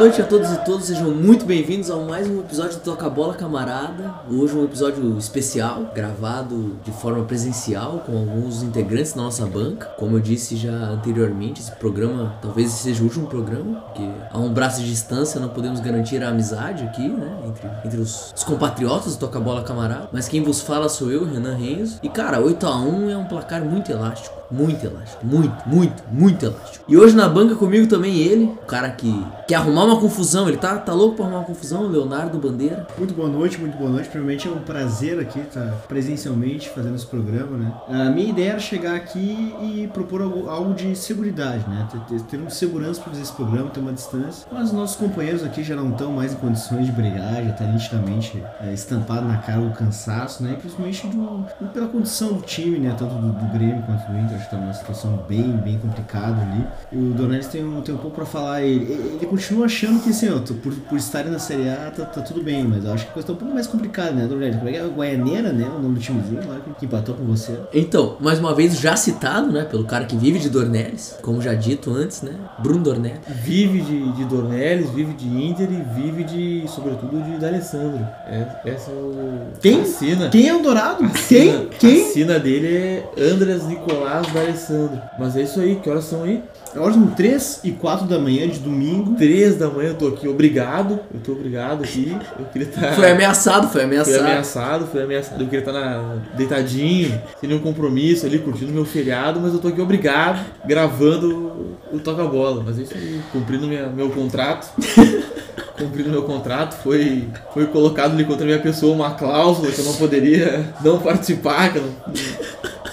noite a todos e todas, sejam muito bem-vindos a mais um episódio do Toca Bola Camarada. Hoje um episódio especial, gravado de forma presencial com alguns integrantes da nossa banca. Como eu disse já anteriormente, esse programa talvez seja o último programa, porque a um braço de distância não podemos garantir a amizade aqui, né, entre, entre os, os compatriotas do Toca Bola Camarada. Mas quem vos fala sou eu, Renan Renzo. E cara, 8 a 1 é um placar muito elástico. Muito elástico, muito, muito, muito elástico. E hoje na banca comigo também ele, o cara que quer arrumar uma confusão, ele tá, tá louco pra arrumar uma confusão, Leonardo Bandeira. Muito boa noite, muito boa noite. Primeiramente é um prazer aqui estar presencialmente fazendo esse programa, né? A minha ideia era chegar aqui e propor algo, algo de segurança, né? Ter, ter, um segurança para fazer esse programa, ter uma distância. Mas os nossos companheiros aqui já não estão mais em condições de brigar, já tá nitidamente é, estampado na cara o cansaço, né? E principalmente do, pela condição do time, né? Tanto do, do Grêmio quanto do Inter, acho que tá numa situação bem, bem complicada ali. E o Dornelles tem um, tem um pouco para falar, ele, ele continua achando que assim, ó, por, por estarem na Série A tá, tá, tudo bem, mas eu acho que a coisa tá um pouco mais complicada, né, Dornelles? Como é que é? Guaianeira, né? O nome do timezinho lá que, empatou com você. Então, mais uma vez já citado, né, pelo cara que vive de Dornelles, como já dito antes, né? Bruno Dornelles. Vive de, de Dornelles, vive de Inter e vive de, sobretudo, de D'Alessandro. É, essa é o. Quem? A sina. Quem é o Dourado? Quem? Quem? A sina dele é Andras Nicolás D'Alessandro. Mas é isso aí, que horas são aí? Horas são 3 e 4 da manhã de domingo. Três da manhã eu tô aqui, obrigado. Eu tô obrigado aqui. Eu queria estar. Foi ameaçado, foi ameaçado. Fui ameaçado, fui ameaçado. Eu queria estar na, deitadinho, sem nenhum compromisso ali, curtindo meu feriado, mas eu tô aqui obrigado, gravando o Toca Bola. Mas é isso aí, cumprindo minha, meu contrato. cumprindo meu contrato, foi, foi colocado ali contra a minha pessoa uma cláusula que eu não poderia não participar, que eu não.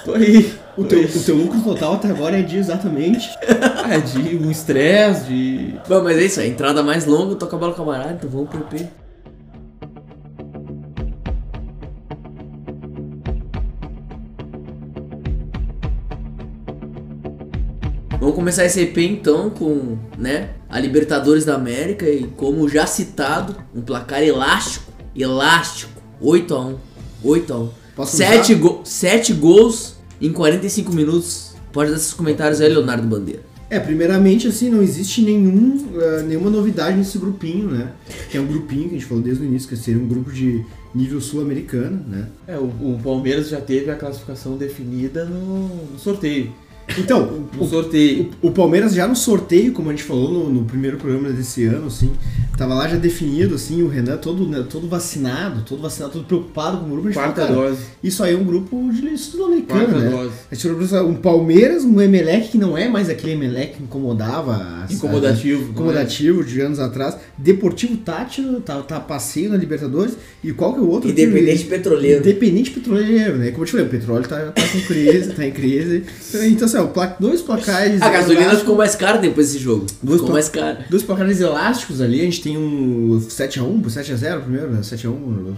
Tô aí. O teu, o teu lucro total até agora é de exatamente. É de um estresse, de. Bom, mas é isso, a entrada mais longa, toca a bola camarada, então vamos pro EP. Vamos começar esse EP então com, né, a Libertadores da América e como já citado, um placar elástico, elástico, 8 a 1, 8 a 1. Posso 7, começar? go 7 gols em 45 minutos. Pode dar seus comentários aí, Leonardo Bandeira. É, primeiramente, assim, não existe nenhum, eh, nenhuma novidade nesse grupinho, né? Que é um grupinho que a gente falou desde o início, que seria um grupo de nível sul-americano, né? É, o, o Palmeiras já teve a classificação definida no, no sorteio. Então, No o, sorteio. o Palmeiras já no sorteio, como a gente falou no, no primeiro programa desse ano, assim, tava lá já definido, assim, o Renan todo, né, todo vacinado, todo vacinado, todo preocupado com o grupo. A gente Quarta falou, cara, dose. Isso aí é um grupo de sul-americano, né? dose. A gente falou um Palmeiras, um Emelec, que não é mais aquele Emelec que incomodava. as- Incomodativo. as- Incomodativo de anos atrás. Deportivo Tátil, tá, tá passeio na Libertadores. E qual que é o outro? Independente? Petroleiro. Independente petroleiro, né? Como eu te falei, o petróleo tá, tá com crise, tá em crise. Então, assim, ó, dois placares. A gasolina ficou mais cara depois desse jogo. Duas ficou mais cara. Dois placares elásticos ali, a gente tem um 7x1, 7x0 primeiro, né? 7x1. O,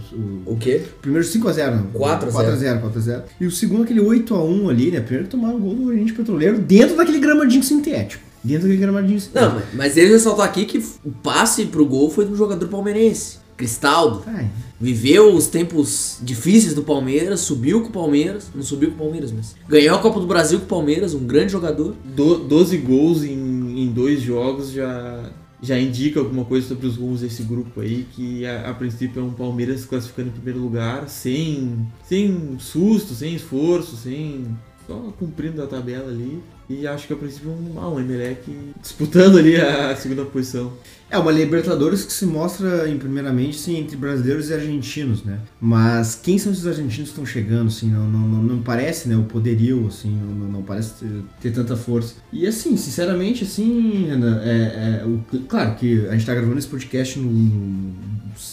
O quê? Primeiro 5x0, não. 4 a 0. 4x0, 4x0. E o segundo aquele 8x1 ali, né? Primeiro que tomaram o gol do Oriente Petroleiro dentro daquele gramadinho sintético. Dentro daquele gramadinho sintético. Não, mas- mas ele ressaltou aqui que o passe pro gol foi do jogador palmeirense. Cristaldo. Ai, Viveu os tempos difíceis do Palmeiras, subiu com o Palmeiras. Não subiu com o Palmeiras, mas. Ganhou a Copa do Brasil com o Palmeiras, um grande jogador. Do, 12 gols em, em dois jogos já, já indica alguma coisa sobre os gols desse grupo aí, que a, a princípio é um Palmeiras classificando em primeiro lugar, sem, sem susto, sem esforço, sem. Só cumprindo a tabela ali. E acho que a princípio um, ah, um Emelec disputando ali a segunda posição. É uma Libertadores que se mostra, em, primeiramente, sim, entre brasileiros e argentinos, né? Mas quem são esses argentinos que estão chegando, assim? Não, não, não, não parece, né? O poderio, assim, não, não- parece ter, ter tanta força. E, assim, sinceramente, assim, é, é, o- claro que a gente tá gravando esse podcast no,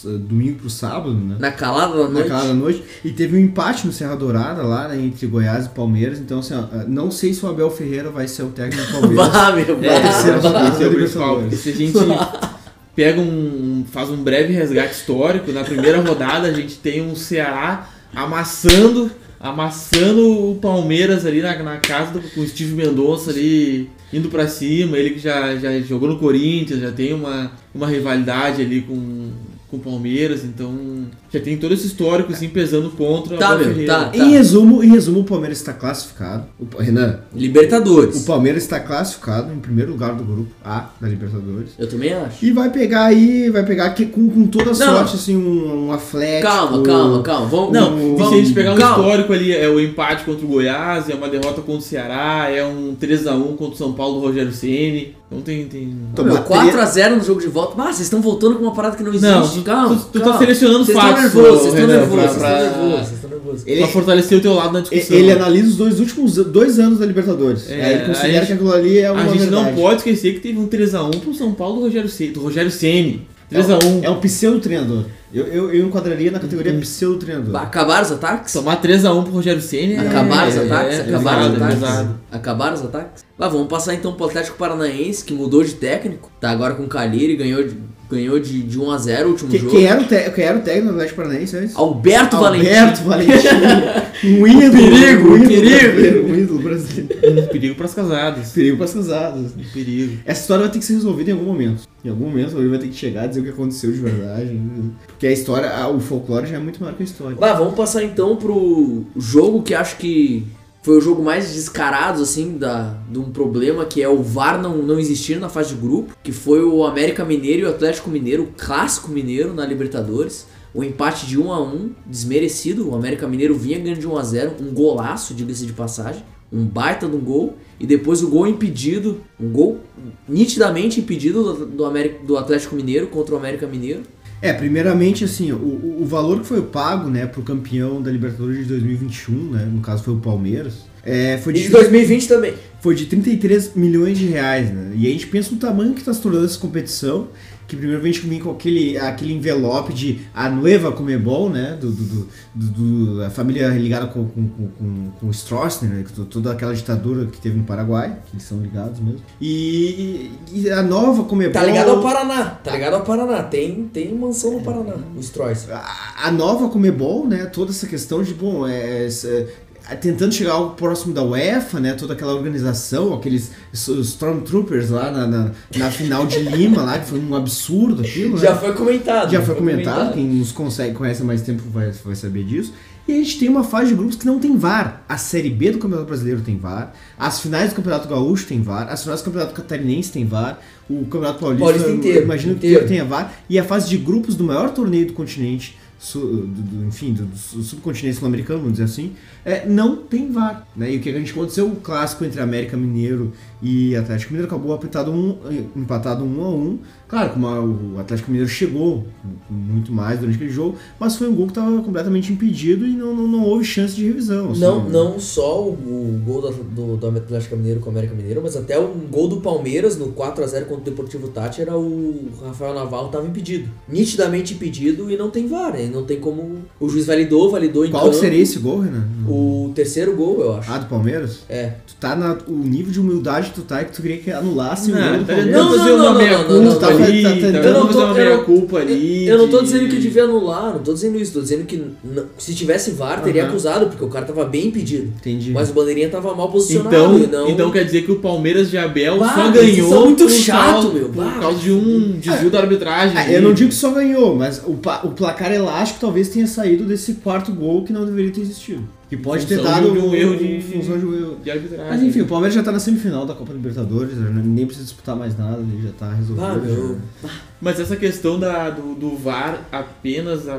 no s- domingo pro sábado, né? Na calada da noite. Naquela noite. E teve um empate no Serra Dourada lá, né, entre Goiás e Palmeiras. Então, assim, ó, não sei se o Abel Ferreira vai ser o técnico do Palmeiras. Vá, meu É, é é. Se a gente pega um. faz um breve resgate histórico, na primeira rodada a gente tem um Ceará amassando. Amassando o Palmeiras ali na, na casa do, com o Steve Mendonça ali indo pra cima, ele que já, já jogou no Corinthians, já tem uma, uma rivalidade ali com, com o Palmeiras, então já tem todo esse histórico assim pesando contra Tá, meu, Ferreira. tá. Em resumo, em resumo, o Palmeiras está classificado. O, Renan, Libertadores. o Palmeiras está classificado em primeiro lugar do grupo A da Libertadores. Eu também acho. E vai pegar aí, vai pegar aqui com, com toda sorte, assim, um, um Atlético. Calma, calma, calma. Vamos, Não, e vamos, se a gente pegar um calma. histórico ali, é o empate contra o Goiás, é uma derrota contra o Ceará, é um 3x1 contra o São Paulo do Rogério Ceni. Então tem. tem... Tomar 4x0 no jogo de volta. Mas vocês estão voltando com uma parada que não existe. Não, tu- calma. tu- tu tá calma. selecionando Vocês fatos, estão nervosos, vocês estão nervosos, pra- pra- nervosos, nervosos. Ele, Pra fortalecer o teu lado na discussão. ele analisa os dois últimos dois anos da Libertadores. É, ele a considera gente- que aquilo ali é uma A gente verdade. não pode esquecer que teve um 3x1 pro São Paulo do Rogério Ceni. Do Rogério Ceni. 3x1. É um pseudo-treinador. Eu, eu, eu enquadraria na categoria Uhum. pseudo-treinador. Acabaram os ataques? Tomar 3x1 pro Rogério Ceni é- Acabaram os é- ataques? é Acabaram os é ataques? pesado. Acabaram os ataques? Lá, vamos passar então pro Atlético Paranaense, que mudou de técnico. Tá agora com o Caliri, ganhou de, ganhou de, de 1x0 o último Que- jogo. Quem era, o te- quem era o técnico do Atlético Paranaense antes? Alberto, Alberto Valentim. Valentim. Um ídolo. perigo, um ídolo perigo. brasileiro, Um ídolo brasileiro. Um perigo pras casadas. Perigo para as casadas. Um perigo. Essa história vai ter que ser resolvida em algum momento. Em algum momento ele vai ter que chegar e dizer o que aconteceu de verdade. Porque a história, a- o folclore já é muito maior que a história. Lá, vamos passar então pro jogo que acho que foi o jogo mais descarado, assim, da, de um problema que é o VAR não, não existir na fase de grupo, que foi o América Mineiro e o Atlético Mineiro, o clássico mineiro na Libertadores. O empate de 1 a 1 desmerecido. O América Mineiro vinha ganhando de 1 a 0 um golaço, diga-se de passagem. Um baita de um gol. E depois o gol impedido, um gol nitidamente impedido do, do, América, do Atlético Mineiro contra o América Mineiro. É, primeiramente, assim, o, o- valor que foi pago, né, pro campeão da Libertadores de 2021, né, no caso foi o Palmeiras, é, foi E de, de 2020 também. foi de 33 milhões de reais, né? E a gente pensa no tamanho que está se tornando essa competição, que primeiramente vem com aquele, aquele envelope de a Nueva Comebol, né? Do, do, do, do- a família ligada com, com, com, com, o Stroessner, né? toda aquela ditadura que teve no Paraguai, que eles são ligados mesmo. E, e a nova Comebol... Tá ligado ao Paraná, tá ligado ao Paraná. Tem, tem mansão no Paraná, o Stroys. a, a nova Comebol, né, toda essa questão de, bom, é, é, é, tentando chegar algo próximo da UEFA, né, toda aquela organização, aqueles Stormtroopers lá na, na, na final de Lima, lá, que foi um absurdo aquilo, Já né? foi comentado. Já foi comentado, quem nos consegue, conhece há mais tempo vai, vai saber disso. E a gente tem uma fase de grupos que não tem VAR. A Série B do Campeonato Brasileiro tem VAR, as finais do Campeonato Gaúcho tem VAR, as finais do Campeonato Catarinense tem VAR, o Campeonato Paulista, Paulista inteiro, imagino que inteiro. tenha VAR, e a fase de grupos do maior torneio do continente, do- do- enfim, do, do subcontinente sul-americano, vamos dizer assim, é, não tem VAR. Né? E o que a gente aconteceu, o clássico entre América Mineiro e Atlético Mineiro acabou apitado um, empatado um a um. Claro, como a- o Atlético Mineiro chegou muito mais durante aquele jogo, mas foi um gol que estava completamente impedido e não, não, não houve chance de revisão. assim. Não, não só o, o gol do, do, Atlético Mineiro com o América Mineiro, mas até o gol do Palmeiras no 4x0 contra o Deportivo Tati era o Rafael Navarro tava impedido. Nitidamente impedido e não tem VAR, e não tem como. O juiz validou, validou em Qual campo. seria esse gol, Renan? O terceiro gol, eu acho. Ah, do Palmeiras? É. Tu tá na, o nível de humildade que tu tá é que tu queria que anulasse o Não, gol do tá Palmeiras. Não, tentando fazer não, uma não, não, culpa não, não, ali, tá- tá tá tentando Eu não tô- uma eu meia não- culpa ali. Eu não tô dizendo que devia anular, não tô dizendo isso, tô dizendo que se tivesse VAR teria acusado, porque o cara tava bem impedido. Entendi. Mas o bandeirinha tava mal posicionado Então, não. então quer dizer que o Palmeiras de Abel Bah, só vocês ganhou são muito chato, causa, meu. por causa de um desvio da arbitragem. Ah, ali. eu não digo que só ganhou, mas o, o placar elástico talvez tenha saído desse quarto gol que não deveria ter existido. Que pode ter função dado de um erro de- função de um de arbitragem. Mas enfim, o Palmeiras já tá na semifinal da Copa Libertadores, já nem precisa disputar mais nada, ele já tá resolvido. Ah. Mas essa questão da, do, do VAR apenas a,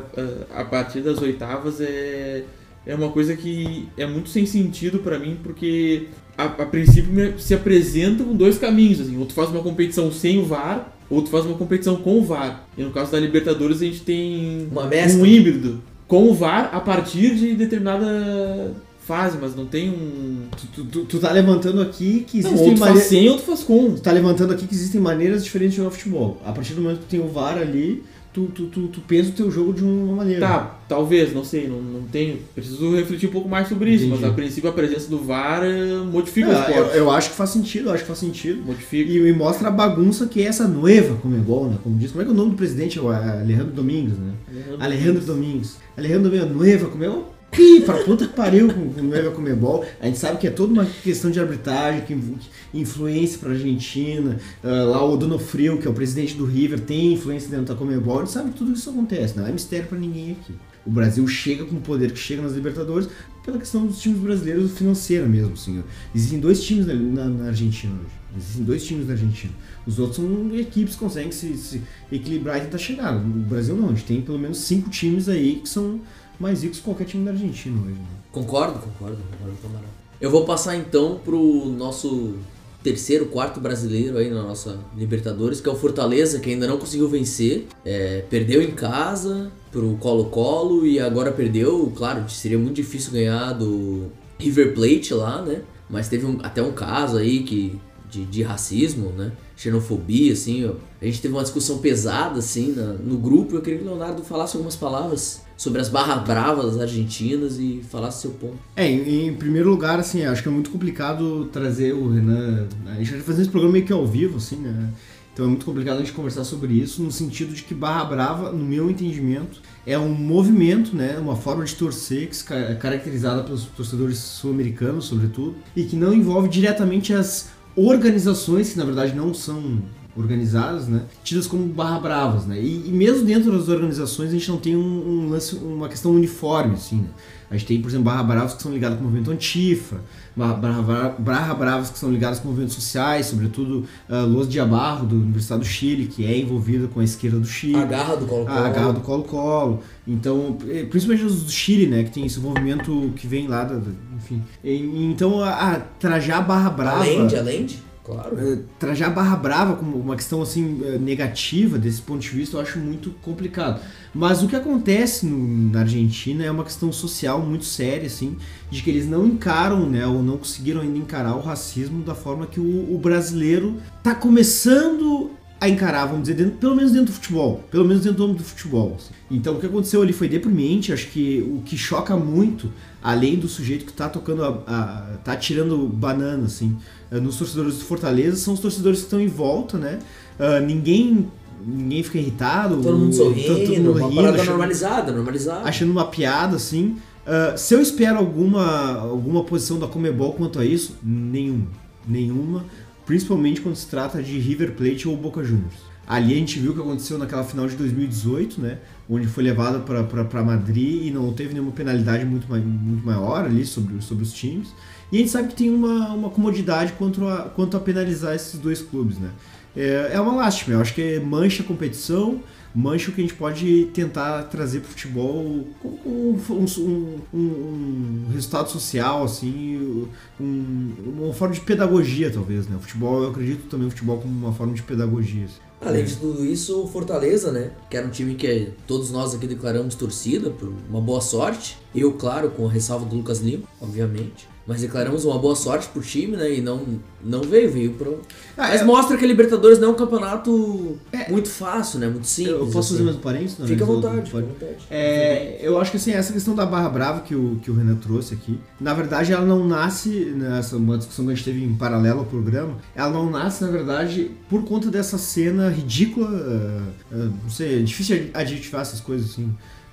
a, a partir das oitavas é, é uma coisa que é muito sem sentido pra mim, porque a, a princípio se apresentam dois caminhos, assim, ou tu faz uma competição sem o VAR, ou tu faz uma competição com o VAR. E no caso da Libertadores a gente tem Uma mescla. um híbrido com o VAR a partir de determinada fase, mas não tem um... Tu, tu- tu- tá levantando aqui que existem ou tu faz maneiras. sem ou tu faz com. Tu tá levantando aqui que existem maneiras diferentes de jogar futebol. A partir do momento que tu tem o VAR ali, tu, tu, tu, tu pensa o teu jogo de uma maneira. Tá, talvez, não sei, não, não tenho. Preciso refletir um pouco mais sobre isso, Entendi. mas a princípio a presença do VAR eh, modifica o É, eu, esporte. eu acho que faz sentido, eu acho que faz sentido. Modifica. E me mostra a bagunça que é essa noiva Comebol, né? Como diz. Como é que é o nome do presidente? É o Alejandro Domingos, né? Alejandro Domingos. Alejandro Domingos, noiva Comebol. Ih, pra puta que pariu com o Nova Comebol. A gente sabe que é toda uma questão de arbitragem, que inf- influência pra Argentina. Ah, lá o Donofrio, que é o presidente do River, tem influência dentro da Comebol. A gente sabe que tudo isso acontece, não é mistério pra ninguém aqui. O Brasil chega com o poder que chega nas Libertadores pela questão dos times brasileiros financeira mesmo, assim. ó. Existem dois times na, na- na Argentina hoje. Existem dois times na Argentina. Os outros são equipes que conseguem se, se equilibrar e tentar chegar. No Brasil não, a gente tem pelo menos cinco times aí que são mais ricos que qualquer time da Argentina hoje. Né? Concordo, concordo, concordo, camarada. Eu vou passar então pro nosso terceiro, quarto brasileiro aí na nossa Libertadores, que é o Fortaleza, que ainda não conseguiu vencer. É, perdeu em casa pro Colo-Colo e agora perdeu. Claro, seria muito difícil ganhar do River Plate lá, né? Mas teve um- até um caso aí que de, de racismo, né? Xenofobia, assim. A gente teve uma discussão pesada, assim, no grupo. Eu queria que o Leonardo falasse algumas palavras sobre as barras bravas argentinas e falasse seu ponto. É, em, em primeiro lugar, assim, acho que é muito complicado trazer o Renan. A gente vai fazer esse programa meio que ao vivo, assim, né? Então é muito complicado a gente conversar sobre isso, no sentido de que Barra Brava, no meu entendimento, é um movimento, né? Uma forma de torcer que é caracterizada pelos torcedores sul-americanos, sobretudo, e que não envolve diretamente as organizações, que na verdade não são organizadas, né? Tidas como barra bravas, né? E, e mesmo dentro das organizações a gente não tem um, um lance, uma questão uniforme, assim, né? A gente tem, por exemplo, barra bravas que são ligadas com o movimento antifa, barra, barra, barra bravas que são ligadas com movimentos sociais, sobretudo uh, Los Diabarro, do Universidade do Chile, que é envolvida com a esquerda do Chile. A garra do Colo-Colo. A garra do Colo-Colo. Então, eh, principalmente os do Chile, né? Que tem esse movimento que vem lá, da, da- enfim. E- então, a, a trajar barra brava... Além de, além de, claro. Eh, trajar barra brava como uma questão assim eh, negativa desse ponto de vista eu acho muito complicado mas o que acontece no- na Argentina é uma questão social muito séria assim de que eles não encaram né ou não conseguiram ainda encarar o racismo da forma que o, o brasileiro tá começando a encarar, vamos dizer, dentro- pelo menos dentro do futebol, pelo menos dentro do âmbito do futebol. assim. Então o que aconteceu ali foi deprimente, acho que o que choca muito, além do sujeito que tá tocando, a, a- tá tirando banana, assim, eh, nos torcedores do Fortaleza, são os torcedores que estão em volta, né? Ah, ninguém, ninguém fica irritado. Todo mundo sorrindo, todo mundo uma rindo, parada achando- normalizada, normalizada. achando uma piada, assim. Ah, se eu espero alguma, alguma posição da Comebol quanto a isso, nenhuma. Nenhuma. Principalmente quando se trata de River Plate ou Boca Juniors. Ali a gente viu o que aconteceu naquela final de 2018, né? Onde foi levada para Madrid e não teve nenhuma penalidade muito, muito maior ali sobre, sobre os times. E a gente sabe que tem uma, uma comodidade quanto a, quanto a penalizar esses dois clubes, né? É, é uma lástima, eu acho que mancha a competição, mancha o que a gente pode tentar trazer pro futebol com, com um, um- um- um resultado social, assim, um- uma forma de pedagogia, talvez, né? O futebol, eu acredito também no futebol como uma forma de pedagogia. assim. Além de tudo isso, o Fortaleza, né? Que era um time que todos nós aqui declaramos torcida por uma boa sorte. Eu, claro, com a ressalva do Lucas Lima, obviamente. Mas declaramos uma boa sorte pro time, né? E não, não veio, veio pro. Ah, Mas é- mostra que a Libertadores não é um campeonato muito fácil, né? Muito simples. Eu posso fazer assim. mais um parênteses? Não, Fica à vontade, pode. fica à vontade. É, eu acho que assim, essa questão da barra brava que o, que o Renan trouxe aqui, na verdade ela não nasce, nessa uma discussão que a gente teve em paralelo ao programa, ela não nasce, na verdade, por conta dessa cena ridícula, ah, ah, não sei, é difícil adjetivar essas coisas assim,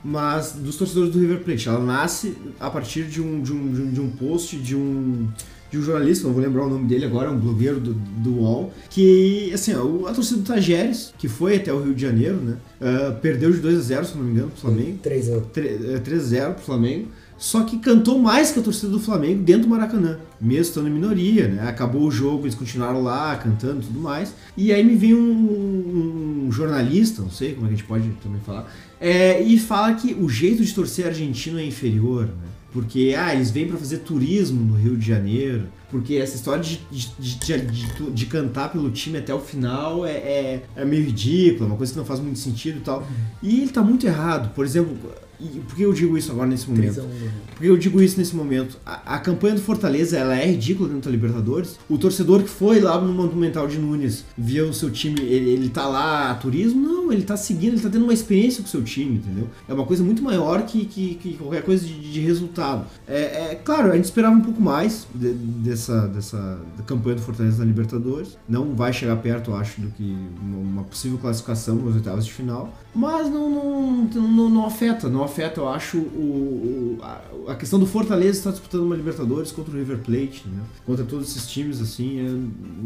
mas dos torcedores do River Plate. Ela nasce a partir de um, de um, de um, de um post de um de um jornalista, não vou lembrar o nome dele agora, um blogueiro do, do UOL, que, assim, ó, o- a torcida do Tajeres, que foi até o Rio de Janeiro, né, ah, perdeu de 2 a 0 se não me engano, pro Flamengo. 3 anos. Tre- é, 3-0 pro Flamengo. Só que cantou mais que a torcida do Flamengo dentro do Maracanã, mesmo estando em minoria, né? Acabou o jogo, eles continuaram lá cantando e tudo mais. E aí me vem um, um jornalista, não sei como é que a gente pode também falar, é, e fala que o jeito de torcer argentino é inferior, né? Porque, ah, eles vêm pra fazer turismo no Rio de Janeiro. Porque essa história de, de, de, de- de- de cantar pelo time até o final é, é, é meio ridícula, uma coisa que não faz muito sentido e tal. E ele tá muito errado. Por exemplo, e por que eu digo isso agora nesse 3 momento? 1 né? Por que eu digo isso nesse momento? A, a campanha do Fortaleza ela é ridícula dentro da Libertadores. O torcedor que foi lá no Monumental de Nunes ver o seu time, ele, ele tá lá a turismo? Não, ele tá seguindo, ele tá tendo uma experiência com o seu time, entendeu? É uma coisa muito maior que, que, que qualquer coisa de, de resultado. É, é, claro, a gente esperava um pouco mais de- dessa, dessa campanha do Fortaleza na Libertadores. Não vai chegar perto, eu acho, do que uma, uma possível classificação nas oitavas de final. Mas não, não, não, não afeta, não afeta, eu acho, o, o- a, questão do Fortaleza estar disputando uma Libertadores contra o River Plate, né? Contra todos esses times, assim, é,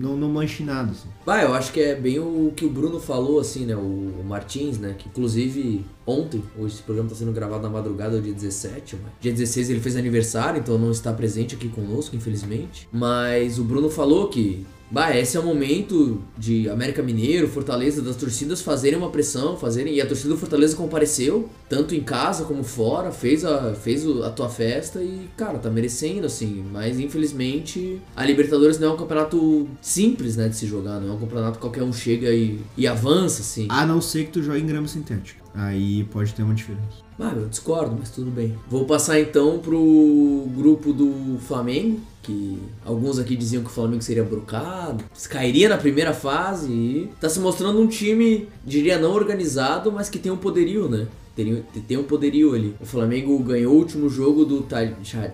não, não mancha em nada, assim. Bah, eu acho que é bem o que o Bruno falou, assim, né? O, o Martins, né? Que inclusive ontem, hoje esse programa tá sendo gravado na madrugada do dia 17, mas dia 16 ele fez aniversário, então não está presente aqui conosco, infelizmente. Mas o Bruno falou que. Bah, esse é o momento de América Mineiro, Fortaleza, das torcidas fazerem uma pressão, fazerem. E a torcida do Fortaleza compareceu, tanto em casa como fora, fez a, fez a tua festa e, cara, tá merecendo, assim. Mas infelizmente a Libertadores não é um campeonato simples, né, de se jogar, não é um campeonato que qualquer um chega e, e avança, assim. A não ser que tu jogue em grama sintética. Aí pode ter uma diferença. Ah, eu discordo, mas tudo bem. Vou passar então pro grupo do Flamengo, que alguns aqui diziam que o Flamengo seria brocado, cairia na primeira fase e tá se mostrando um time, diria não organizado, mas que tem um poderio, né? Tem, tem um poderio ali. O Flamengo ganhou o último jogo do Ta-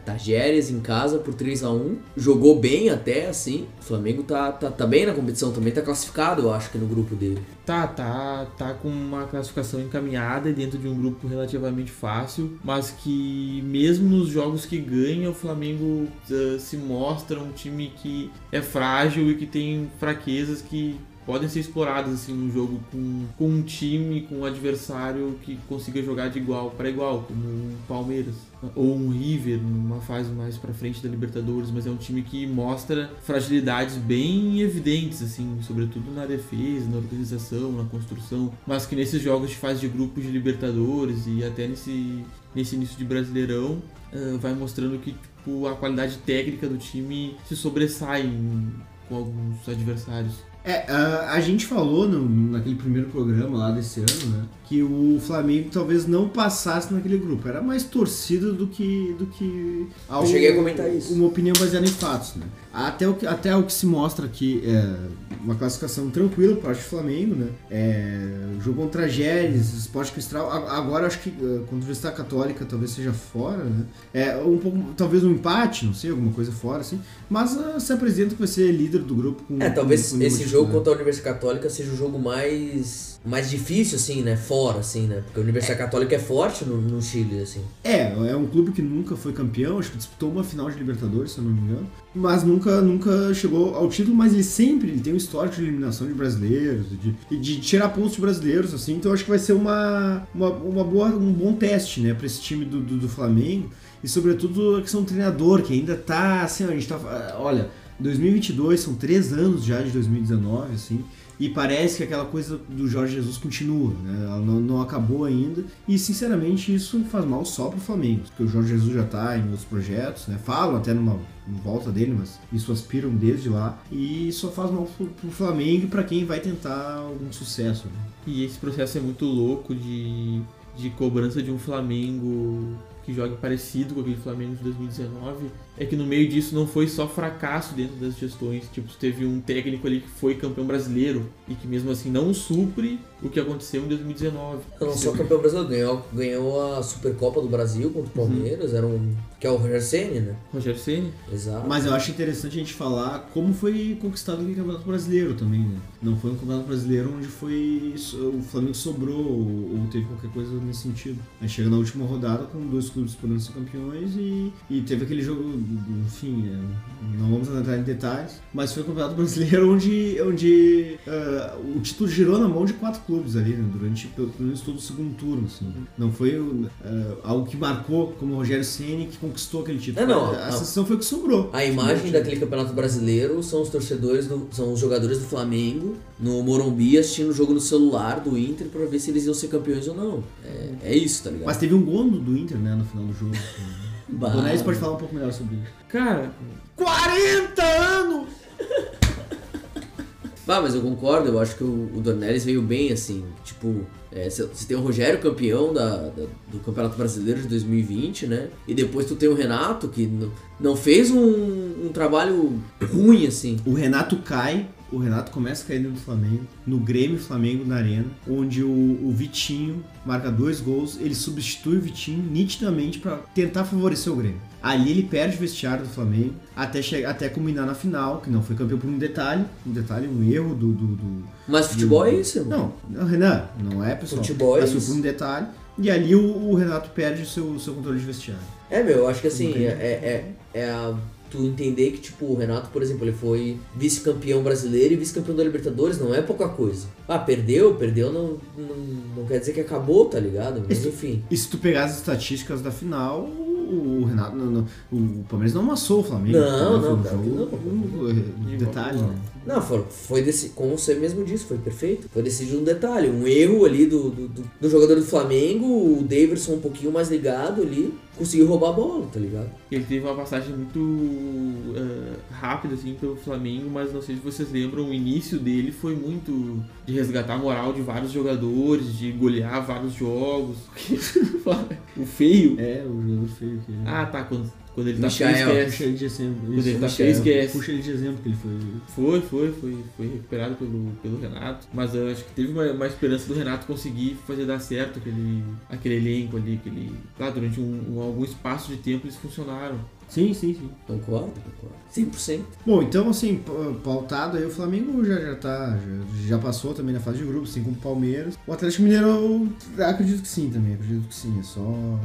Tajeres em casa por 3 a 1 Jogou bem até, assim. O Flamengo tá, tá, tá bem na competição, também tá classificado, eu acho que no grupo dele. Tá, tá, tá com uma classificação encaminhada dentro de um grupo relativamente fácil, mas que mesmo nos jogos que ganha, o Flamengo eh, se mostra um time que é frágil e que tem fraquezas que podem ser exploradas assim no jogo com, com um time, com um adversário que consiga jogar de igual para igual, como um Palmeiras ou um River numa fase mais para frente da Libertadores, mas é um time que mostra fragilidades bem evidentes assim, sobretudo na defesa, na organização, na construção, mas que nesses jogos de fase de grupos de Libertadores e até nesse nesse início de Brasileirão ah, vai mostrando que tipo, a qualidade técnica do time se sobressai em- com alguns adversários. É, a, a gente falou no- naquele primeiro programa lá desse ano, né? Que o Flamengo talvez não passasse naquele grupo. Era mais torcida do que. Do que algo- cheguei a comentar isso. Uma opinião baseada em fatos, né? Até o que, até o que se mostra aqui é uma classificação tranquila para o Flamengo, né? É, jogo contra Géres, Sport Cristal. Agora acho que contra a Universidade Católica talvez seja fora, né? É, um pouco, talvez um empate, não sei, alguma coisa fora, assim. Mas ah, se apresenta que vai ser líder do grupo com. É, talvez com- com esse jogo titular. contra a Universidade Católica seja o jogo mais mais difícil, assim, né? Fora, assim, né? Porque a Universidade Católica é forte no, no Chile, assim. É, é um clube que nunca foi campeão, acho que disputou uma final de Libertadores, se eu não me engano, mas nunca, nunca chegou ao título, mas ele sempre ele tem um histórico de eliminação de brasileiros, de, de tirar pontos de brasileiros, assim, então acho que vai ser uma, uma, uma boa, um bom teste, né, pra esse time do, do, do Flamengo, e sobretudo a questão do treinador, que ainda tá, assim, a gente tá, olha, 2022, são três anos já de 2019, assim, e parece que aquela coisa do Jorge Jesus continua, né? Ela não, não acabou ainda. E sinceramente isso faz mal só pro Flamengo, porque o Jorge Jesus já tá em outros projetos, né? Falam até numa volta dele, mas isso aspiram desde lá. E só faz mal pro, pro Flamengo e pra quem vai tentar algum sucesso. Né? E esse processo é muito louco de, de cobrança de um Flamengo que jogue parecido com aquele Flamengo de 2019. É que no meio disso não foi só fracasso dentro das gestões. Tipo, teve um técnico ali que foi campeão brasileiro e que mesmo assim não supre o que aconteceu em 2019. Não só campeão brasileiro, ganhou, ganhou a Supercopa do Brasil contra o Palmeiras, era um. que é o Roger Ceni, né? Rogério Ceni Exato. Mas eu acho interessante a gente falar como foi conquistado aquele Campeonato Brasileiro também, né? Não foi um Campeonato Brasileiro onde foi o Flamengo sobrou ou, ou teve qualquer coisa nesse sentido. Aí chega na última rodada com dois clubes podendo ser campeões e, e teve aquele jogo, enfim, é, não vamos entrar em detalhes, mas foi o Campeonato Brasileiro onde, onde ah, o título girou na mão de quatro clubes ali, né? Durante pelo pelo menos todo o segundo turno, assim. Não foi ah, algo que marcou como o Rogério Ceni que conquistou aquele título. É, não, a a- sensação foi que sobrou. A imagem daquele campeonato brasileiro são os torcedores, do, são os jogadores do Flamengo no Morumbi assistindo o jogo no celular do Inter pra ver se eles iam ser campeões ou não. É, é isso, tá ligado? Mas teve um gol do Inter, né, no final do jogo. O Bah. Donés pode falar um pouco melhor sobre isso. Cara, 40 anos! Bah, mas eu concordo, eu acho que o, Dornelles veio bem, assim, tipo, é, você tem o Rogério campeão da, da- do Campeonato Brasileiro de 2020, né? E depois tu tem o Renato, que não fez um, um trabalho ruim, assim. O Renato cai, o Renato começa a cair do Flamengo, no Grêmio Flamengo na Arena, onde o, o Vitinho marca dois gols, ele substitui o Vitinho nitidamente pra tentar favorecer o Grêmio. Ali ele perde o vestiário do Flamengo até, chegar, até culminar na final, que não foi campeão por um detalhe, um detalhe, um erro do. do, do- Mas futebol é isso, irmão. Não, não, Renan, não é pessoal. Futebol é Mas isso. por um detalhe. E ali o, o Renato perde o seu, seu controle de vestiário. É, meu, eu acho que assim, Entendi. é, é, é a- tu entender que, tipo, o Renato, por exemplo, ele foi vice-campeão brasileiro e vice-campeão da Libertadores, não é pouca coisa. Ah, perdeu, perdeu, não, não, não quer dizer que acabou, tá ligado? Mas enfim. E se tu pegar as estatísticas da final, o, Renato. não- não- o Palmeiras não amassou o Flamengo. Não, Foi não, um jogo- não. um detalhe, né? Não, foi, foi desse, como você mesmo disse, foi perfeito. Foi decidido um detalhe, um erro ali do, do, do- do jogador do Flamengo, o Davidson um pouquinho mais ligado ali, conseguiu roubar a bola, tá ligado? Ele teve uma passagem muito eh, rápida assim pelo Flamengo, mas não sei se vocês lembram, o início dele foi muito de resgatar a moral de vários jogadores, de golear vários jogos. o feio. É, o jogador feio que. Ah, tá, quando, quando ele tá Michael. feio, Puxa esquece. ele de exemplo. Quando ele tá feio, esquece. Puxa ele de exemplo que ele foi. Foi, foi, foi, foi recuperado pelo, pelo Renato. Mas eu acho que teve uma, uma esperança do Renato conseguir fazer dar certo aquele, aquele elenco ali, aquele. Lá, durante um, um- algum espaço de tempo eles funcionaram. Sim, sim, sim. Concordo, concordo. 100%. Bom, então assim, pa- pautado aí, o Flamengo já, já tá. Já, já passou também na fase de grupo, assim como o Palmeiras. O Atlético Mineiro, eu acredito que sim também, acredito que sim. É só.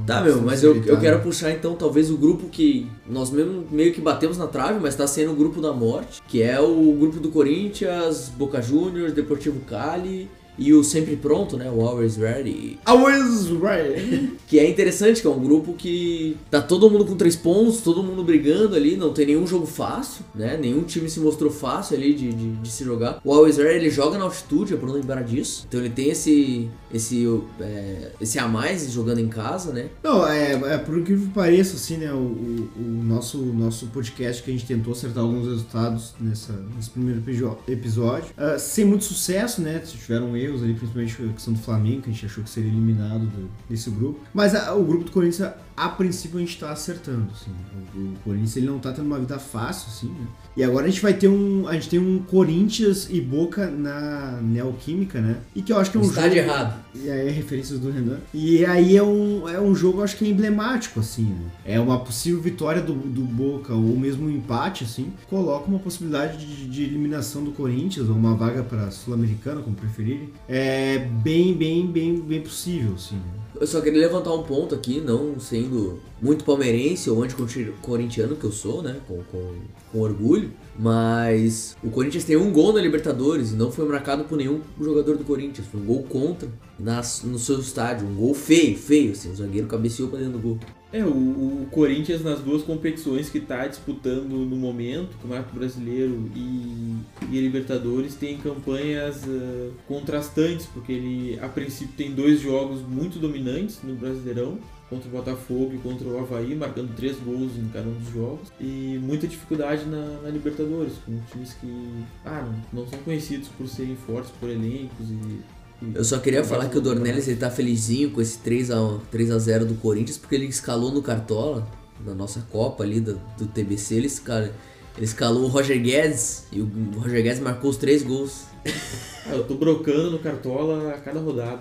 Tá, meu, mas eu, eu quero puxar então talvez o grupo que nós mesmo meio que batemos na trave, mas tá sendo o grupo da morte, que é o grupo do Corinthians, Boca Juniors, Deportivo Cali e o Sempre Pronto, né? O Always Ready. Always right. Que é interessante, que é um grupo que tá todo mundo com três pontos, todo mundo brigando ali, não tem nenhum jogo fácil, né? Nenhum time se mostrou fácil ali de, de, de se jogar. O Always Ready, ele joga na altitude, é pra não lembrar disso. Então ele tem esse, esse, é, esse a mais jogando em casa, né? Não, é, é por incrível que pareça, assim, né? O, o, o nosso, nosso podcast que a gente tentou acertar alguns resultados nessa, nesse primeiro episódio, ah, sem muito sucesso, né? Tiveram erros ali, principalmente a questão do Flamengo, que a gente achou que seria eliminado do- desse grupo. Mas ah, o grupo do Corinthians, a princípio, a gente tá acertando, assim. O, o Corinthians, ele não tá tendo uma vida fácil, assim, né? E agora a gente vai ter um. A gente tem um Corinthians e Boca na Neoquímica, né? E que eu acho que é um Estádio jogo. errado. E aí, referências do Renan. E aí é um, é um jogo, acho que é emblemático, assim, né? É uma possível vitória do, do Boca, ou mesmo um empate, assim, coloca uma possibilidade de, de eliminação do Corinthians, ou uma vaga para Sul-Americana, como preferirem. É bem, bem, bem, bem possível, assim. né? Eu só queria levantar um ponto aqui, não sendo muito palmeirense ou anticorintiano que eu sou, né? Com, com, com orgulho. Mas o Corinthians tem um gol na Libertadores e não foi marcado por nenhum jogador do Corinthians. Foi um gol contra nas, no seu estádio. Um gol feio, feio, assim. O zagueiro cabeceou pra dentro do gol. É, o, o Corinthians nas duas competições que está disputando no momento, Campeonato Brasileiro e, e Libertadores, tem campanhas ah, contrastantes, porque ele a princípio tem dois jogos muito dominantes no Brasileirão, contra o Botafogo e contra o Havaí, marcando três gols em cada um dos jogos, e muita dificuldade na, na Libertadores, com times que ah, não, não são conhecidos por serem fortes por elencos e. Eu só queria falar que o Dornelis ele tá felizinho com esse 3x, 3 a 0 do Corinthians porque ele escalou no Cartola, na nossa Copa ali do, do TBC, ele, escala, ele escalou o Roger Guedes e o Roger Guedes marcou os três gols. Ah, eu tô brocando no Cartola a cada rodada.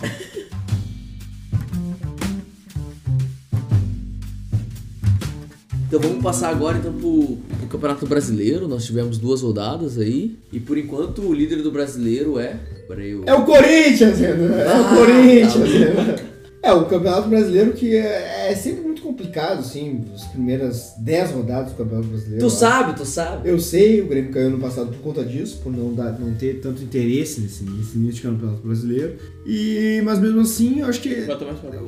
Então vamos passar agora então pro, pro Campeonato Brasileiro. Nós tivemos duas rodadas aí. E por enquanto o líder do brasileiro é. É o Corinthians, Renan. É Ah, o Corinthians, tá bom. Renan. É, o Campeonato Brasileiro que é, é sempre muito complicado, assim, as primeiras 10 rodadas do Campeonato Brasileiro. Tu sabe, tu sabe. Eu sei, o Grêmio caiu no passado por conta disso, por não, dar, não ter tanto interesse nesse, nesse início de campeonato brasileiro. E, mas mesmo assim, eu acho que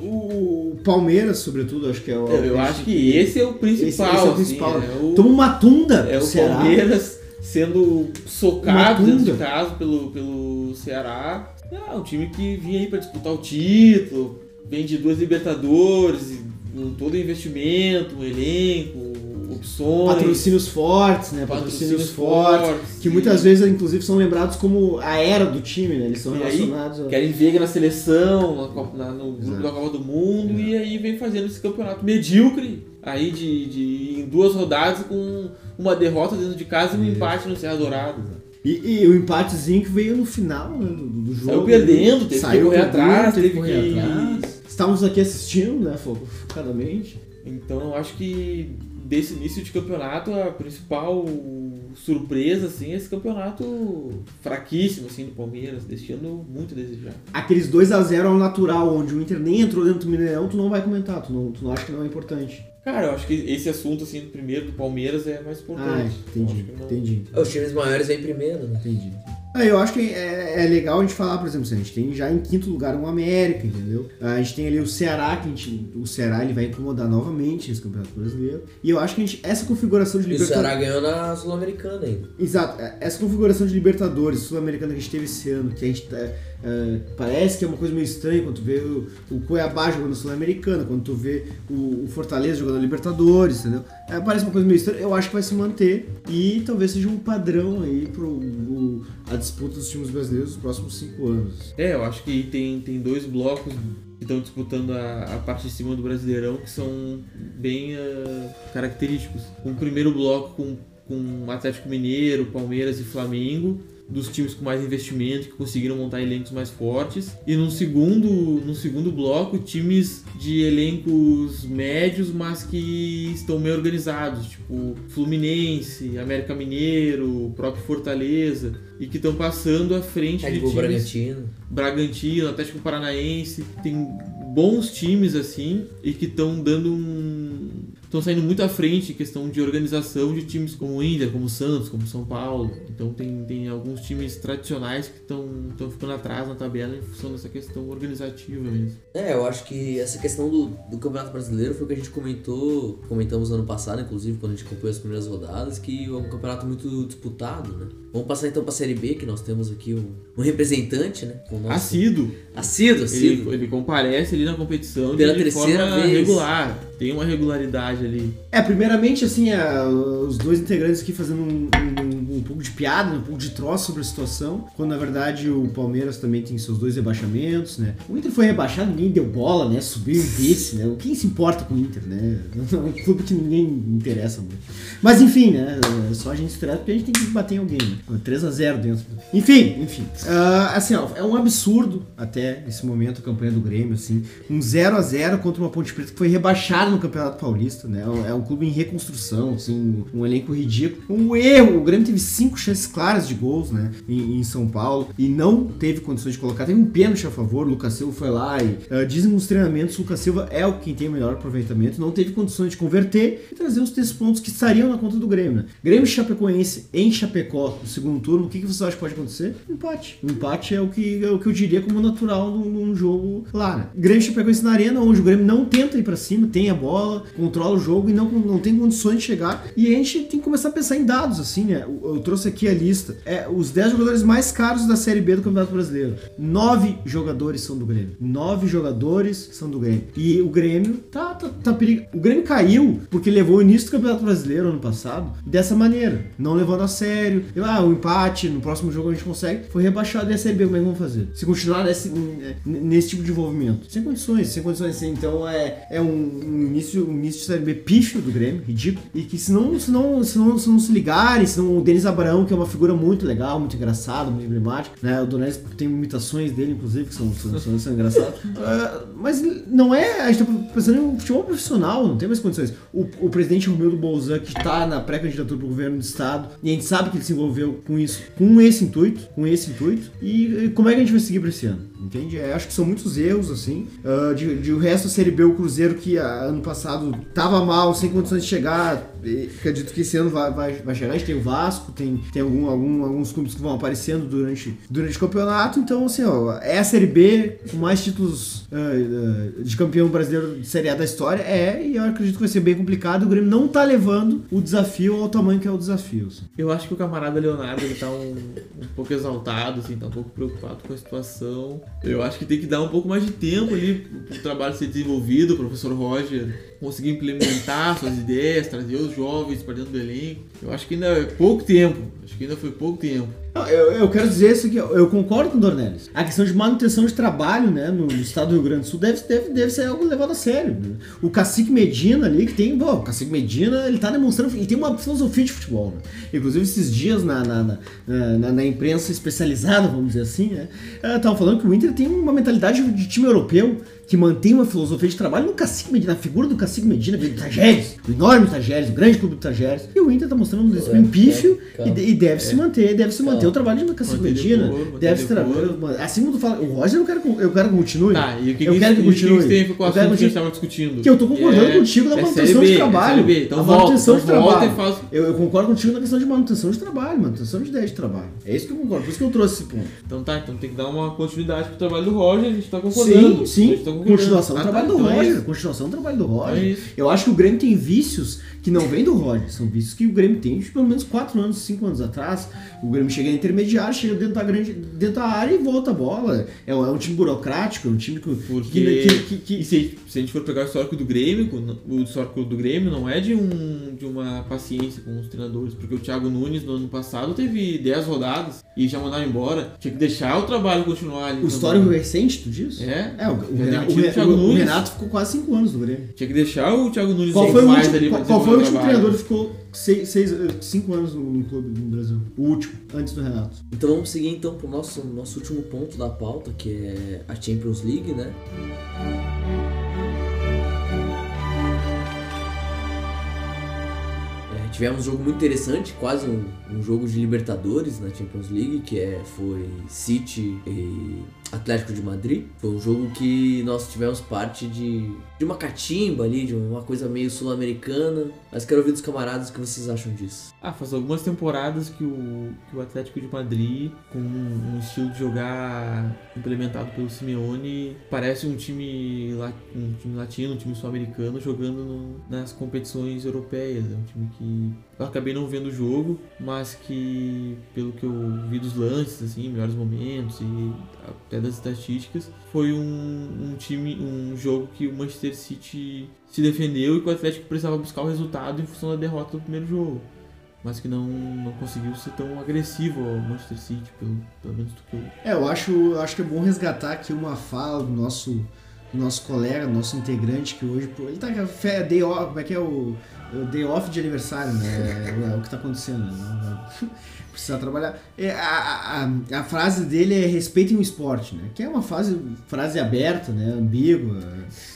o Palmeiras, sobretudo, acho que é o. Eu, eu acho que esse é o principal. esse, esse é o assim, principal. é o, Toma uma tunda é o. Palmeiras sendo socado dentro de casa pelo, pelo Ceará. É um time que vinha aí pra disputar o título, vem de duas Libertadores, com todo o investimento, um elenco, opções. Patrocínios fortes, né? Patrocínios, fortes. Que muitas vezes, inclusive, são lembrados como a era do time, né? Eles são E aí, relacionados a... Querem ver na seleção, na Copa- na- no grupo Exato. da Copa do Mundo, Exato. e aí vem fazendo esse campeonato medíocre, aí de, de em duas rodadas com uma derrota dentro de casa e um empate no Serra Dourada. E, e o empatezinho que veio no final né, do, do jogo. Saiu perdendo, teve Saiu que correr perdendo, atrás, teve teve que atrás. Estávamos aqui assistindo, né, fo- focadamente. Então eu acho que desse início de campeonato a principal surpresa, assim, esse campeonato fraquíssimo, assim, do Palmeiras, deixando muito a desejar. Aqueles 2 a 0 ao natural, onde o Inter nem entrou dentro do Mineirão, tu não vai comentar, tu não, tu não acha que não é importante. Cara, eu acho que esse assunto, assim, do primeiro, do Palmeiras, é mais Ah, importante. Eu entendi, entendi. Os times maiores vêm primeiro, né? Entendi. Ah, eu acho que é, é legal a gente falar, por exemplo, a gente tem já em quinto lugar um América, entendeu? A gente tem ali o Ceará, que a gente, o Ceará ele vai incomodar novamente esse Campeonato Brasileiro. E eu acho que a gente, essa configuração de E o Libertadores... Ceará ganhou na Sul-Americana ainda. Exato, é- essa configuração de Libertadores Sul-Americana que a gente teve esse ano, que a gente tá, é, parece que é uma coisa meio estranha quando tu vê o, o Cuiabá jogando Sul-Americana, quando tu vê o, o Fortaleza jogando Libertadores, entendeu? É, parece uma coisa meio estranha, eu acho que vai se manter e talvez seja um padrão aí pro o- a disputa dos times brasileiros nos próximos cinco anos. É, eu acho que tem, tem dois blocos que estão disputando a, a parte de cima do Brasileirão que são bem ah, característicos. Um primeiro bloco com, com Atlético Mineiro, Palmeiras e Flamengo, dos times com mais investimento, que conseguiram montar elencos mais fortes. E no segundo, no segundo bloco, times de elencos médios, mas que estão meio organizados, tipo Fluminense, América Mineiro, próprio Fortaleza, e que estão passando à frente Red de Bull times Bragantino. Bragantino, Atlético Paranaense, tem bons times assim e que estão dando um estão saindo muito à frente em questão de organização de times como o Inter, como o Santos, como o São Paulo. Então tem, tem alguns times tradicionais que estão ficando atrás na tabela em função dessa questão organizativa mesmo. É, eu acho que essa questão do, do Campeonato Brasileiro foi o que a gente comentou, comentamos ano passado, inclusive, quando a gente acompanhou as primeiras rodadas, que é um campeonato muito disputado, né? Vamos passar então pra Série B, que nós temos aqui um, um representante, né? Com o nosso... Assíduo, Assíduo, ele, assíduo. ele comparece ali na competição Pela de, de terceira forma vez. regular. Tem uma regularidade ali. É, primeiramente, assim, é, os dois integrantes aqui fazendo um, um- um pouco de piada, um pouco de troço sobre a situação, quando na verdade o Palmeiras também tem seus dois rebaixamentos, né? O Inter foi rebaixado, ninguém deu bola, né? Subiu em vice, né? Quem se importa com o Inter, né? É um clube que ninguém interessa muito. Mas enfim, né? É só a gente estressa porque a gente tem que bater em alguém, né? 3x0 dentro. Enfim, enfim. Ah, assim, ó, é um absurdo até esse momento a campanha do Grêmio, assim. Um 0x0 contra uma Ponte Preta que foi rebaixada no Campeonato Paulista, né? É um clube em reconstrução, assim, um elenco ridículo. Um erro, o Grêmio teve cinco chances claras de gols, né? Em, em São Paulo e não teve condições de colocar. Teve um pênalti a favor, o Lucas Silva foi lá e ah, dizem nos treinamentos o Lucas Silva é o quem tem o melhor aproveitamento, não teve condições de converter e trazer os três pontos que estariam na conta do Grêmio, né? Grêmio Chapecoense em Chapecó no segundo turno, o que, que você acha que pode acontecer? Empate. O empate é o que, é o que eu diria como natural num, num jogo lá, né? Grêmio Chapecoense na arena, onde o Grêmio não tenta ir pra cima, tem a bola, controla o jogo e não, não tem condições de chegar. E a gente tem que começar a pensar em dados, assim, né? Eu, eu trouxe aqui a lista. É, os 10 jogadores mais caros da Série B do Campeonato Brasileiro. Nove jogadores são do Grêmio. Nove jogadores são do Grêmio. E o Grêmio tá, tá, tá perigo. O Grêmio caiu porque levou o início do Campeonato Brasileiro ano passado dessa maneira. Não levando a sério. Eu, ah, o empate, no próximo jogo a gente consegue. Foi rebaixado e a Série B, como é que vamos fazer? Se continuar nesse, nesse tipo de envolvimento. Sem condições, sem condições. assim. Então é, é um, um início, um início de Série B pífio do Grêmio, ridículo. E que se não se, não, se, não, se não se ligarem, se não o Denis Abraão, que é uma figura muito legal, muito engraçado, muito emblemática, né? O Donés tem imitações dele, inclusive, que são, são, são, são engraçadas. Ah, mas não é. A gente tá pensando em um futebol profissional, não tem mais condições. O, o presidente Romildo Bolzan, que está na pré-candidatura para o governo do estado, e a gente sabe que ele se envolveu com isso, com esse intuito, com esse intuito. E, e como é que a gente vai seguir para esse ano? Entende? É, acho que são muitos erros, assim. Ah, de, de o resto da Série B, o Cruzeiro, que ah, ano passado tava mal, sem condições de chegar. Acredito que esse ano vai, vai, vai chegar. A gente tem o Vasco, tem, tem algum, algum, alguns clubes que vão aparecendo durante, durante o campeonato. Então, assim, ó, é a Série B com mais títulos ah, ah, de campeão brasileiro de Série A da história. É, e eu acredito que vai ser bem complicado. O Grêmio não tá levando o desafio ao tamanho que é o desafio. assim. Eu acho que o camarada Leonardo ele tá um, um pouco exaltado, assim, tá um pouco preocupado com a situação. Eu acho que tem que dar um pouco mais de tempo ali pro trabalho ser desenvolvido, o professor Roger conseguir implementar suas ideias, trazer os jovens para dentro do elenco. Eu acho que ainda é pouco tempo, acho que ainda foi pouco tempo. Eu, eu quero dizer isso aqui, eu concordo com o Dornelles. A questão de manutenção de trabalho né, no, no estado do Rio Grande do Sul deve, deve, deve ser algo levado a sério. né? O Cacique Medina ali, que tem. Bom, o Cacique Medina, ele tá demonstrando. E tem uma filosofia de futebol. Né? Inclusive, esses dias na, na, na, na- na imprensa especializada, vamos dizer assim, né? Estavam falando que o Inter tem uma mentalidade de time europeu. que mantém uma filosofia de trabalho no Cacique Medina, na figura do Cacique Medina, do Tajeres, do enorme Tajeres, do grande clube do Tajeres. E o Inter tá mostrando um desempenho pífio calma. e, e deve se manter, deve se manter Calma. o trabalho de Cacique Medina. Deve se decoro. trabalhar. Assim como tu fala, o Roger eu quero, que- eu quero que continue. Tá, e o que, eu que, quero que que, continue. tem com o assunto que a gente que tava discutindo? que eu tô concordando É- contigo na é manutenção Série B, de é trabalho. Então a manutenção então de volta trabalho. e faz... Eu, eu concordo contigo na questão de manutenção de trabalho, manutenção de ideia de trabalho. É isso que eu concordo, por isso que eu trouxe esse ponto. Então tá, então tem que dar uma continuidade pro trabalho do Roger, a gente tá concordando. Sim, A sim. gente tá concordando. Continuação do Ah, trabalho tá, do então é Roger. Continuação do trabalho do Então Roger. é. Eu acho que o Grêmio tem vícios que não vêm do Roger, são vícios que o Grêmio tem de pelo menos 4 anos, 5 anos atrás. O Grêmio chega na intermediária, chega dentro da, grande, dentro da área e volta a bola. É um, é um time burocrático, é um time que. Porque que, que, que- se, se a gente for pegar o histórico do Grêmio, o histórico do Grêmio não é de, um, de uma paciência com os treinadores, porque o Thiago Nunes no ano passado teve 10 rodadas e já mandaram embora. Tinha que deixar o trabalho continuar ali. o histórico recente, tu diz? É, É, o, o, o, o Thiago o-. Renato ficou quase 5 anos no Grêmio. Tinha que deixar o Thiago Nunes Qual foi o mais último, ali qual, qual foi o último desenvolver treinador trabalho. que ficou 6, 5 anos no, clube no Brasil? O último, antes do Renato. Então vamos seguir então pro nosso, nosso último ponto da pauta, que é a Champions League, né? Tivemos um jogo muito interessante, quase um, um jogo de Libertadores na Champions League, que é, foi City e Atlético de Madrid. Foi um jogo que nós tivemos parte de, de uma catimba ali, de uma coisa meio sul-americana. Mas quero ouvir dos camaradas o que vocês acham disso. Ah, faz algumas temporadas que o, que o Atlético de Madrid, com um, um estilo de jogar implementado pelo Simeone, parece um time, um time latino, um time sul-americano jogando no- nas competições europeias. É um time que eu acabei não vendo o jogo, mas que, pelo que eu vi dos lances, assim, melhores momentos e até das estatísticas, foi um, um time, um jogo que o Manchester City se defendeu e que o Atlético precisava buscar o resultado em função da derrota do primeiro jogo mas que não, não conseguiu ser tão agressivo ao Manchester City, pelo, pelo menos do que eu. É, eu acho, acho que é bom resgatar aqui uma fala do nosso, do nosso colega, do nosso integrante, que hoje, ele tá com a fé, day off, como é que é o, o day off de aniversário, né? É, o que tá acontecendo, né? Precisa trabalhar. É, a, a, a frase dele é respeitem o esporte, né? Que é uma frase, frase aberta, né? Ambígua,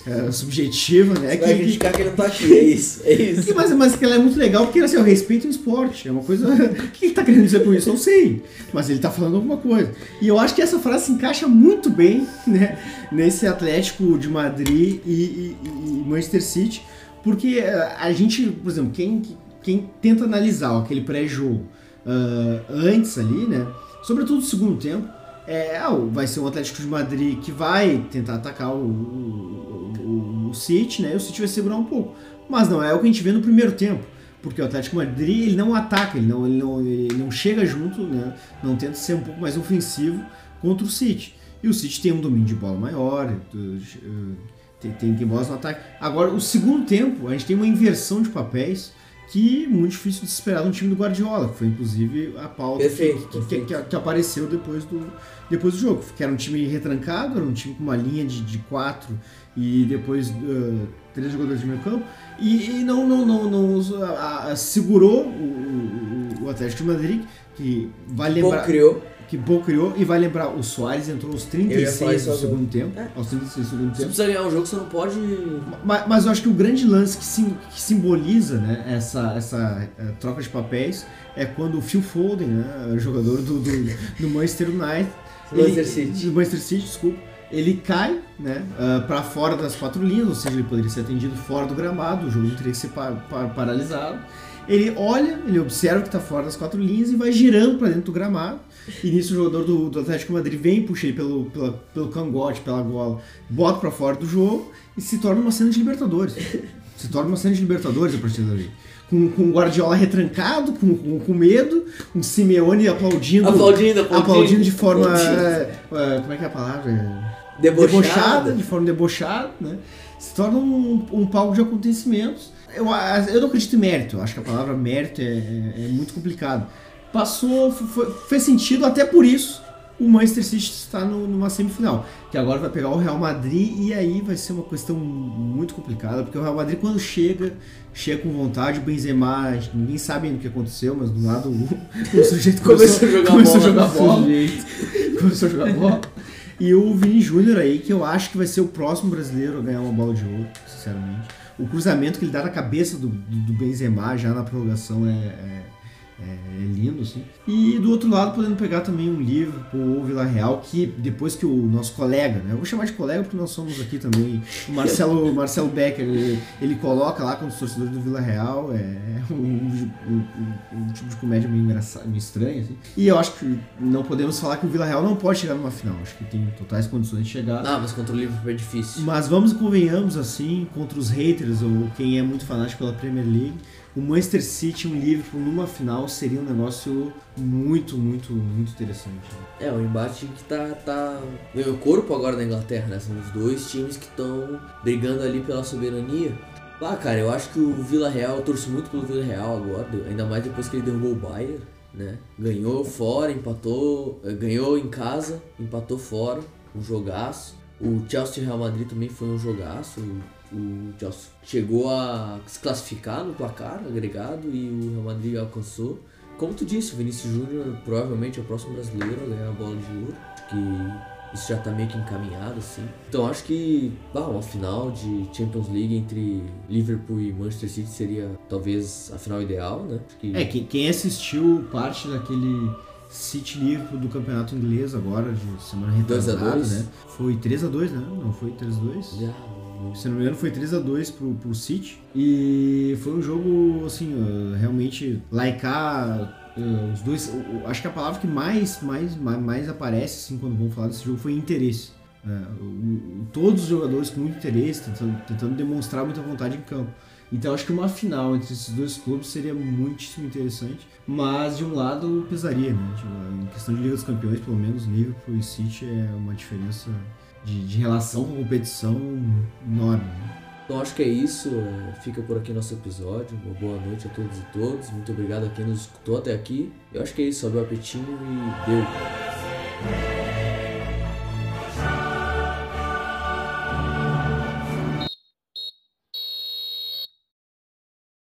é, subjetiva, né? Vai Que- que- criticar que ele não tá aqui, é isso, é isso. Sim, mas, mas que ela é muito legal porque assim, eu respeito o esporte. É uma coisa. O que ele tá querendo dizer com isso? Eu não sei. Mas ele tá falando alguma coisa. E eu acho que essa frase se encaixa muito bem, né? Nesse Atlético de Madrid e, e- e Manchester City. Porque eh, a gente, por exemplo, quem, quem tenta analisar aquele pré-jogo ah, antes ali, né? Sobretudo no segundo tempo. É, ah, vai ser um Atlético de Madrid que vai tentar atacar o, o, o- o City, né? E o City vai segurar um pouco. Mas não é o que a gente vê no primeiro tempo. Porque o Atlético de Madrid ele não ataca, ele não, ele não, ele não chega junto, né? não tenta ser um pouco mais ofensivo contra o City. E o City tem um domínio de bola maior, eh, tem, tem, bolas no ataque. Agora, o segundo tempo, a gente tem uma inversão de papéis que é muito difícil de se esperar no time do Guardiola, que foi inclusive a pauta que- Perfeito, que, que, perfeito. que- que apareceu depois do, depois do jogo. Que era um time retrancado, era um time com uma linha de, de quatro e depois uh, três jogadores de meio campo. E, e não, não, não, não a- a- segurou o, o, o Atlético de Madrid, que Bom, lembrar criou. Que Bo criou e vai lembrar o Soares entrou aos Eu ia falar 36 isso do segundo tempo, É. aos 36 do segundo Se tempo. precisa ganhar um jogo, você não pode. Mas, mas eu acho que o grande lance que, sim- que simboliza né, essa, essa eh, troca de papéis é quando o Phil Foden, né, jogador do, do, do Manchester United, Manchester ele- City. do Manchester City, desculpa, ele cai né, para fora das quatro linhas, ou seja, ele poderia ser atendido fora do gramado, o jogo não teria que ser pa- pa- paralisado. Ele olha, ele observa que está fora das quatro linhas e vai girando para dentro do gramado. E nisso o jogador do, do Atlético Madrid vem, puxa ele pelo, pela- pelo cangote, pela gola, bota para fora do jogo e se torna uma cena de Libertadores. Se torna uma cena de Libertadores a partir dali. Com, com o Guardiola retrancado, com, com, com medo, um Simeone aplaudindo, Aplaudindo, aplaudindo. aplaudindo de forma. Aplaudindo. é, como é que é a palavra? Debochada. debochada, de forma debochada, né? Se torna um, um palco de acontecimentos. Eu, eu não acredito em mérito, acho que a palavra mérito é, é- é muito complicado. Passou, foi- fez sentido, até por isso o Manchester City está no- numa semifinal, que agora vai pegar o Real Madrid e aí vai ser uma questão muito complicada, porque o Real Madrid quando chega, chega com vontade, o Benzema, ninguém sabe o que aconteceu, mas do lado o, o sujeito Começou a jogar começou bola. a jogar bola Sujeito. começou a jogar bola. E o Vini Júnior aí, que eu acho que vai ser o próximo brasileiro a ganhar uma bola de ouro, sinceramente. O cruzamento que ele dá na cabeça do, do, do Benzema já na prorrogação é, é é, é, lindo, assim. E do outro lado, podendo pegar também um livro ou Vila Real, que depois que o nosso colega, né? Eu vou chamar de colega porque nós somos aqui também, o Marcelo, Marcelo Becker, ele, ele coloca lá com os torcedores do Vila Real, é um, um, um, um tipo de comédia meio meio estranho, assim. E eu acho que não podemos falar que o Vila Real não pode chegar numa final, acho que tem totais condições de chegar. Ah, mas contra o Liverpool é difícil. Mas vamos convenhamos, assim, contra os haters ou quem é muito fanático pela Premier League, o Manchester City e um Liverpool numa final seria um negócio muito, muito, muito interessante. É, o embate que tá, tá ganhou corpo agora na Inglaterra, né? São os dois times que estão brigando ali pela soberania. Ah, cara, eu acho que o Vila Real, eu torço muito pelo Vila Real agora, ainda mais depois que ele derrubou o Bayern, né? Ganhou fora, empatou, eh, ganhou em casa, empatou fora, um jogaço. O Chelsea Real Madrid também foi um jogaço o Chelsea chegou a se classificar no placar agregado e o Real Madrid alcançou. Como tu disse, o Vinícius Júnior provavelmente é o próximo brasileiro a ganhar a bola de ouro. Acho que isso já tá meio que encaminhado, assim. Então acho que bah, uma final de Champions League entre Liverpool e Manchester City seria talvez a final ideal, né? Que... É, quem assistiu parte daquele City Liverpool do campeonato inglês agora, de semana retrasada, né? Foi 3x2, né? Não foi 3x2? Yeah se não me engano, foi 3 a 2 pro, pro City. E foi um jogo, assim, uh, realmente laicar. Uh, os dois. Acho que a palavra que mais, mais, mais, aparece assim, quando vamos falar desse jogo foi interesse. Uh, todos os jogadores com muito interesse, tentando, tentando demonstrar muita vontade em campo. Então acho que uma final entre esses dois clubes seria muitíssimo interessante, mas de um lado pesaria, né? Tipo, em questão de Liga dos Campeões, pelo menos Liverpool e City é uma diferença de, de relação com competição enorme. Então acho que é isso. É, fica por aqui nosso episódio. Uma boa noite a todos e todas. Muito obrigado a quem nos escutou até aqui. Eu acho que é isso. Sobe o apetinho e deu.